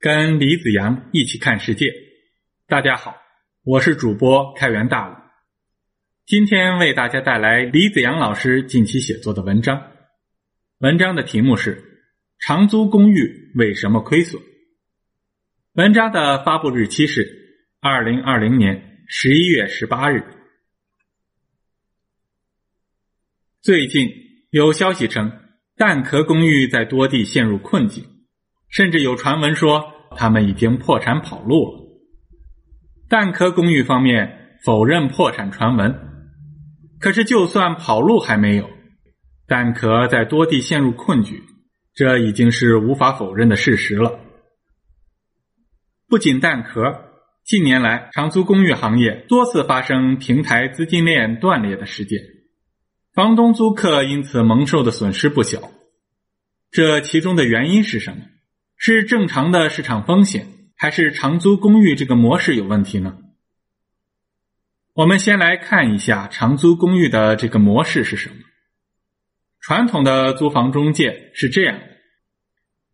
跟李子阳一起看世界。大家好，我是主播开元大武，今天为大家带来李子阳老师近期写作的文章。文章的题目是《长租公寓为什么亏损》。文章的发布日期是二零二零年十一月十八日。最近有消息称，蛋壳公寓在多地陷入困境，甚至有传闻说他们已经破产跑路了。蛋壳公寓方面否认破产传闻，可是就算跑路还没有，蛋壳在多地陷入困局，这已经是无法否认的事实了。不仅蛋壳，近年来长租公寓行业多次发生平台资金链断裂的事件。房东、租客因此蒙受的损失不小，这其中的原因是什么？是正常的市场风险，还是长租公寓这个模式有问题呢？我们先来看一下长租公寓的这个模式是什么。传统的租房中介是这样的：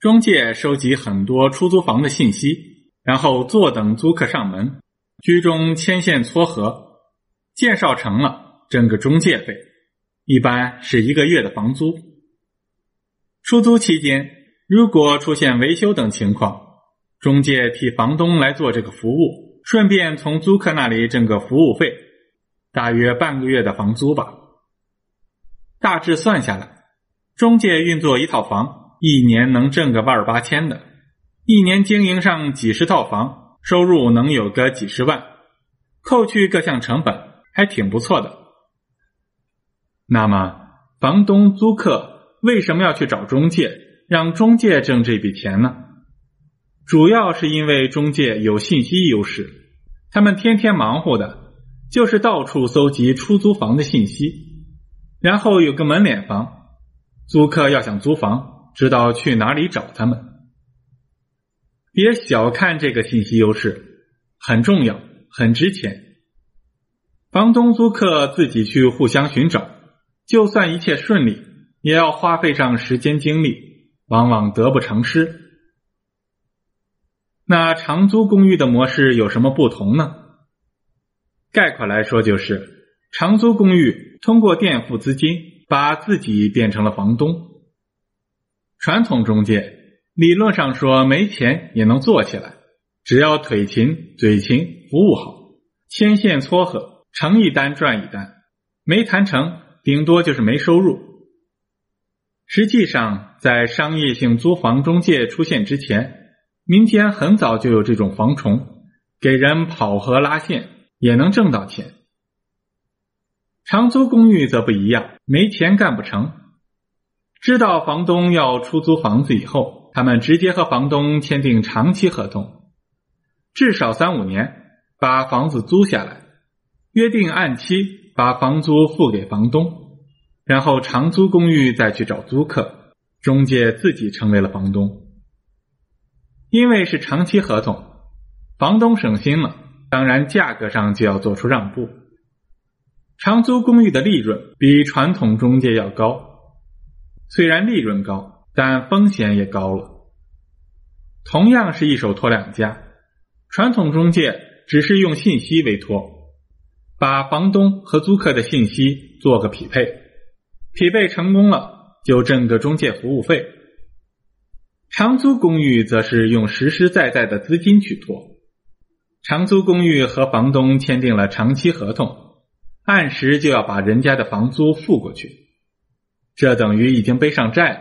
中介收集很多出租房的信息，然后坐等租客上门，居中牵线撮合，介绍成了，挣个中介费。一般是一个月的房租。出租期间，如果出现维修等情况，中介替房东来做这个服务，顺便从租客那里挣个服务费，大约半个月的房租吧。大致算下来，中介运作一套房，一年能挣个万儿八千的，一年经营上几十套房，收入能有个几十万，扣去各项成本，还挺不错的。那么，房东、租客为什么要去找中介，让中介挣这笔钱呢？主要是因为中介有信息优势，他们天天忙活的就是到处搜集出租房的信息，然后有个门脸房，租客要想租房，知道去哪里找他们。别小看这个信息优势，很重要，很值钱。房东、租客自己去互相寻找。就算一切顺利，也要花费上时间精力，往往得不偿失。那长租公寓的模式有什么不同呢？概括来说，就是长租公寓通过垫付资金，把自己变成了房东。传统中介理论上说没钱也能做起来，只要腿勤、嘴勤、服务好，牵线撮合，成一单赚一单，没谈成。顶多就是没收入。实际上，在商业性租房中介出现之前，民间很早就有这种房虫，给人跑河拉线也能挣到钱。长租公寓则不一样，没钱干不成。知道房东要出租房子以后，他们直接和房东签订长期合同，至少三五年，把房子租下来，约定按期。把房租付给房东，然后长租公寓再去找租客，中介自己成为了房东。因为是长期合同，房东省心了，当然价格上就要做出让步。长租公寓的利润比传统中介要高，虽然利润高，但风险也高了。同样是一手托两家，传统中介只是用信息委托。把房东和租客的信息做个匹配，匹配成功了就挣个中介服务费。长租公寓则是用实实在在的资金去托，长租公寓和房东签订了长期合同，按时就要把人家的房租付过去，这等于已经背上债了，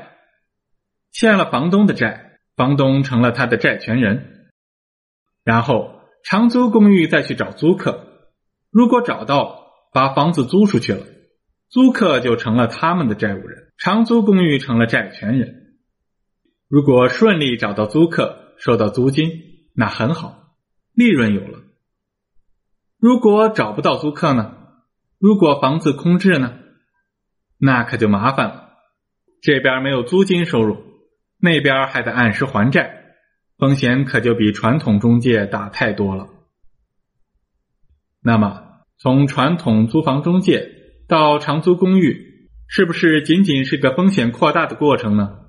欠了房东的债，房东成了他的债权人，然后长租公寓再去找租客。如果找到把房子租出去了，租客就成了他们的债务人，长租公寓成了债权人。如果顺利找到租客，收到租金，那很好，利润有了。如果找不到租客呢？如果房子空置呢？那可就麻烦了，这边没有租金收入，那边还得按时还债，风险可就比传统中介大太多了。那么。从传统租房中介到长租公寓，是不是仅仅是个风险扩大的过程呢？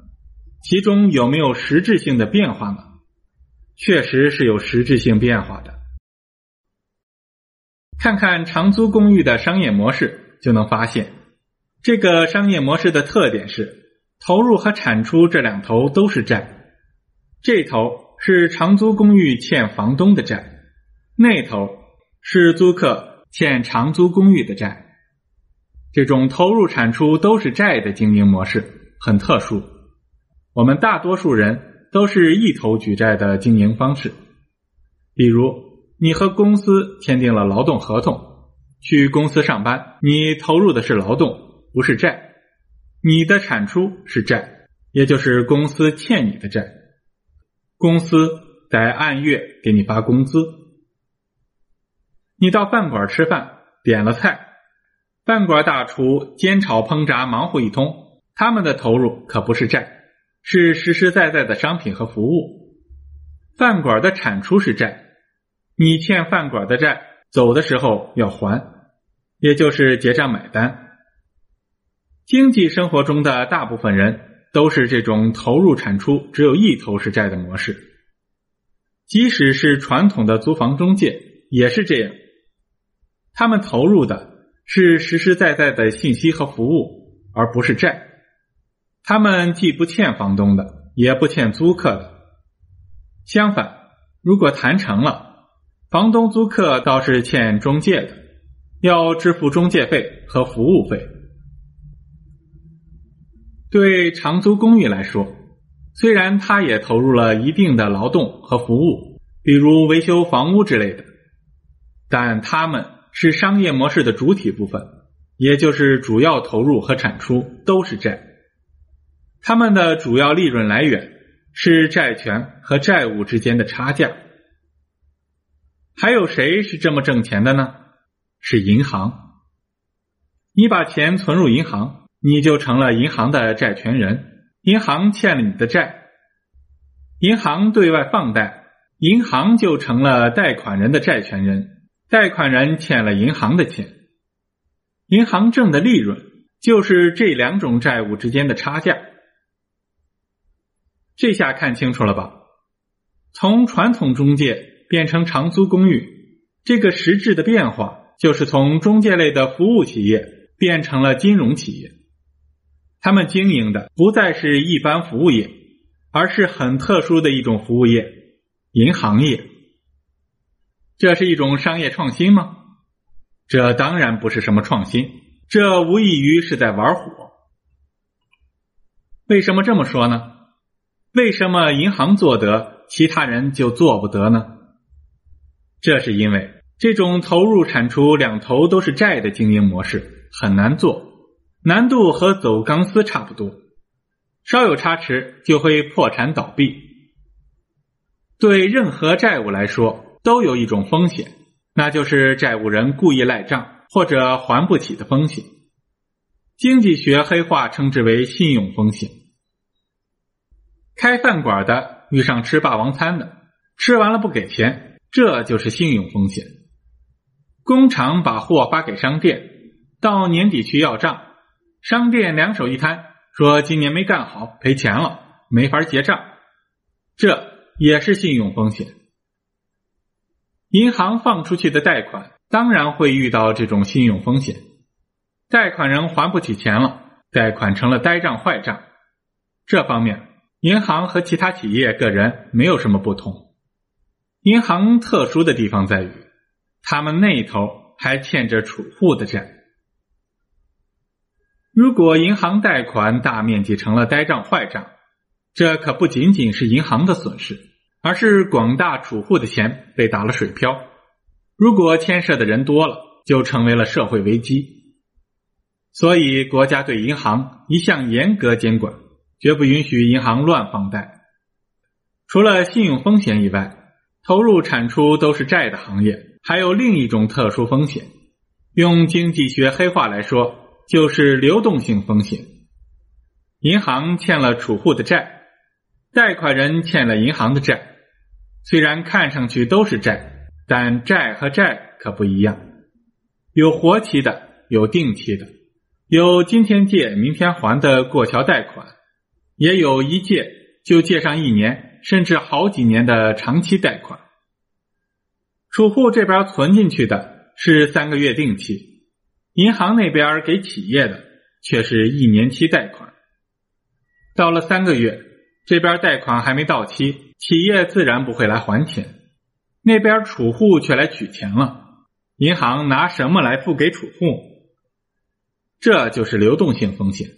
其中有没有实质性的变化呢？确实是有实质性变化的。看看长租公寓的商业模式，就能发现，这个商业模式的特点是投入和产出这两头都是债，这头是长租公寓欠房东的债，那头是租客欠长租公寓的债。这种投入产出都是债的经营模式很特殊，我们大多数人都是一头举债的经营方式，比如。你和公司签订了劳动合同，去公司上班，你投入的是劳动，不是债，你的产出是债，也就是公司欠你的债，公司得按月给你发工资。你到饭馆吃饭，点了菜，饭馆大厨煎炒烹炸忙活一通，他们的投入可不是债，是实实在在的商品和服务，饭馆的产出是债。你欠饭馆的债，走的时候要还，也就是结账买单。经济生活中的大部分人都是这种投入产出只有一头是债的模式，即使是传统的租房中介也是这样，他们投入的是实实在在的信息和服务，而不是债。他们既不欠房东的，也不欠租客的。相反，如果谈成了，房东租客倒是欠中介的，要支付中介费和服务费。对长租公寓来说，虽然他也投入了一定的劳动和服务，比如维修房屋之类的，但他们是商业模式的主体部分，也就是主要投入和产出都是债。他们的主要利润来源是债权和债务之间的差价。还有谁是这么挣钱的呢？是银行。你把钱存入银行，你就成了银行的债权人，银行欠了你的债，银行对外放贷，银行就成了贷款人的债权人，贷款人欠了银行的钱，银行挣的利润就是这两种债务之间的差价。这下看清楚了吧？从传统中介。变成长租公寓，这个实质的变化就是从中介类的服务企业变成了金融企业。他们经营的不再是一般服务业，而是很特殊的一种服务业——银行业。这是一种商业创新吗？这当然不是什么创新，这无异于是在玩火。为什么这么说呢？为什么银行做得，其他人就做不得呢？这是因为这种投入产出两头都是债的经营模式很难做，难度和走钢丝差不多，稍有差池就会破产倒闭。对任何债务来说，都有一种风险，那就是债务人故意赖账或者还不起的风险。经济学黑话称之为信用风险。开饭馆的遇上吃霸王餐的，吃完了不给钱。这就是信用风险。工厂把货发给商店，到年底去要账，商店两手一摊，说今年没干好，赔钱了，没法结账。这也是信用风险。银行放出去的贷款当然会遇到这种信用风险，贷款人还不起钱了，贷款成了呆账坏账。这方面，银行和其他企业、个人没有什么不同。银行特殊的地方在于，他们那头还欠着储户的债。如果银行贷款大面积成了呆账坏账，这可不仅仅是银行的损失，而是广大储户的钱被打了水漂。如果牵涉的人多了，就成为了社会危机。所以，国家对银行一向严格监管，绝不允许银行乱放贷。除了信用风险以外，投入产出都是债的行业，还有另一种特殊风险，用经济学黑话来说，就是流动性风险。银行欠了储户的债，贷款人欠了银行的债，虽然看上去都是债，但债和债可不一样，有活期的，有定期的，有今天借明天还的过桥贷款，也有一借就借上一年。甚至好几年的长期贷款。储户这边存进去的是三个月定期，银行那边给企业的却是一年期贷款。到了三个月，这边贷款还没到期，企业自然不会来还钱，那边储户却来取钱了，银行拿什么来付给储户？这就是流动性风险。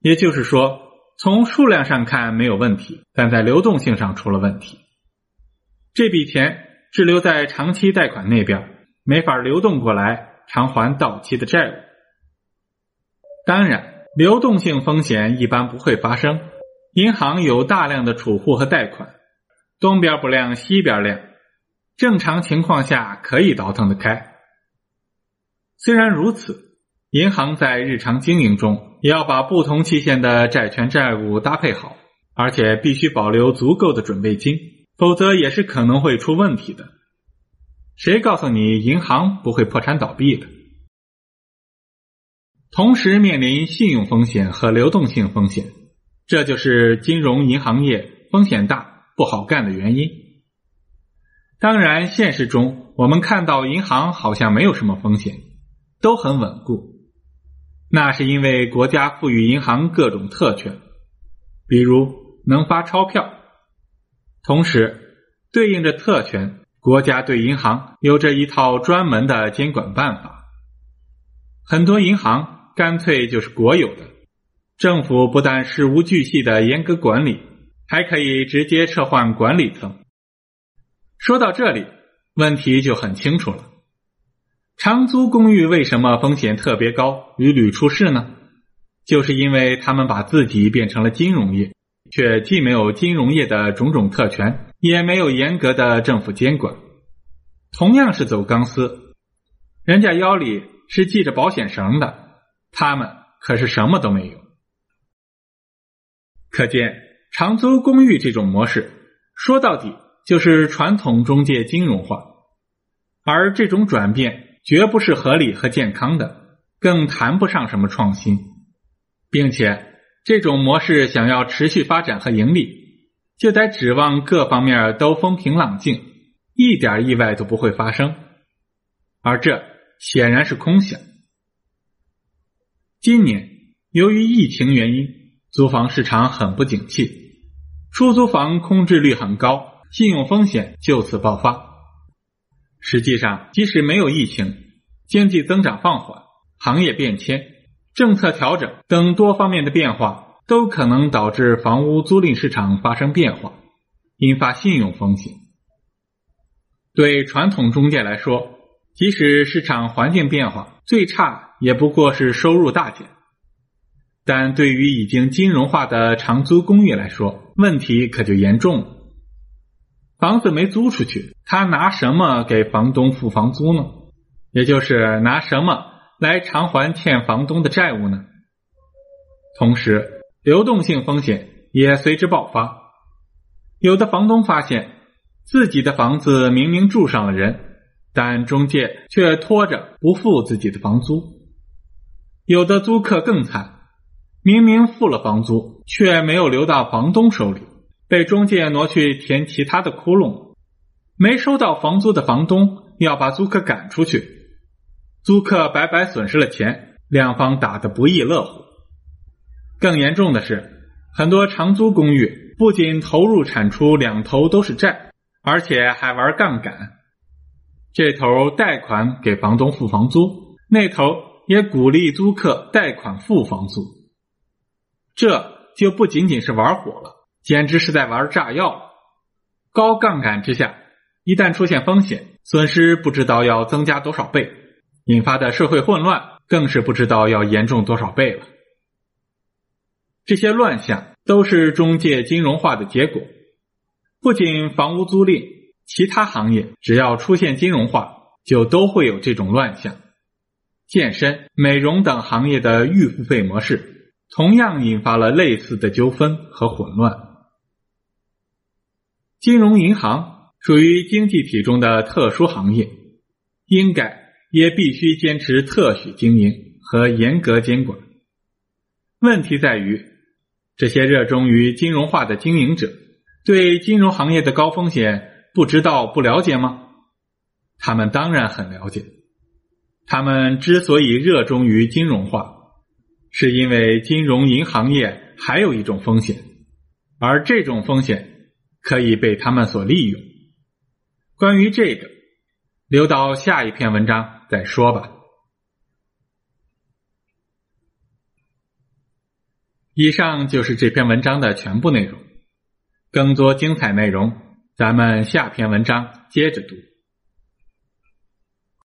也就是说，从数量上看没有问题，但在流动性上出了问题。这笔钱滞留在长期贷款那边，没法流动过来偿还到期的债务。当然。流动性风险一般不会发生，银行有大量的储户和贷款，东边不亮西边亮，正常情况下可以倒腾得开。虽然如此，银行在日常经营中也要把不同期限的债权债务搭配好，而且必须保留足够的准备金，否则也是可能会出问题的。谁告诉你银行不会破产倒闭的？同时面临信用风险和流动性风险，这就是金融银行业风险大、不好干的原因。当然，现实中我们看到银行好像没有什么风险，都很稳固。那是因为国家赋予银行各种特权，比如能发钞票。同时，对应着特权，国家对银行有着一套专门的监管办法。很多银行。干脆就是国有的，政府不但事无巨细的严格管理，还可以直接撤换管理层。说到这里，问题就很清楚了：长租公寓为什么风险特别高，屡屡出事呢？就是因为他们把自己变成了金融业，却既没有金融业的种种特权，也没有严格的政府监管。同样是走钢丝，人家腰里是系着保险绳的。他们可是什么都没有。可见，长租公寓这种模式，说到底就是传统中介金融化，而这种转变绝不是合理和健康的，更谈不上什么创新，并且这种模式想要持续发展和盈利，就得指望各方面都风平浪静，一点意外都不会发生，而这显然是空想。今年由于疫情原因，租房市场很不景气，出租房空置率很高，信用风险就此爆发。实际上，即使没有疫情，经济增长放缓、行业变迁、政策调整等多方面的变化，都可能导致房屋租赁市场发生变化，引发信用风险。对传统中介来说，即使市场环境变化，最差。也不过是收入大减，但对于已经金融化的长租公寓来说，问题可就严重了。房子没租出去，他拿什么给房东付房租呢？也就是拿什么来偿还欠房东的债务呢？同时，流动性风险也随之爆发。有的房东发现自己的房子明明住上了人，但中介却拖着不付自己的房租。有的租客更惨，明明付了房租，却没有留到房东手里，被中介挪去填其他的窟窿。没收到房租的房东要把租客赶出去，租客白白损失了钱，两方打得不亦乐乎。更严重的是，很多长租公寓不仅投入产出两头都是债，而且还玩杠杆，这头贷款给房东付房租，那头。也鼓励租客贷款付房租，这就不仅仅是玩火了，简直是在玩炸药。高杠杆之下，一旦出现风险，损失不知道要增加多少倍，引发的社会混乱更是不知道要严重多少倍了。这些乱象都是中介金融化的结果。不仅房屋租赁，其他行业只要出现金融化，就都会有这种乱象。健身、美容等行业的预付费模式，同样引发了类似的纠纷和混乱。金融银行属于经济体中的特殊行业，应该也必须坚持特许经营和严格监管。问题在于，这些热衷于金融化的经营者，对金融行业的高风险不知道不了解吗？他们当然很了解。他们之所以热衷于金融化，是因为金融银行业还有一种风险，而这种风险可以被他们所利用。关于这个，留到下一篇文章再说吧。以上就是这篇文章的全部内容。更多精彩内容，咱们下篇文章接着读。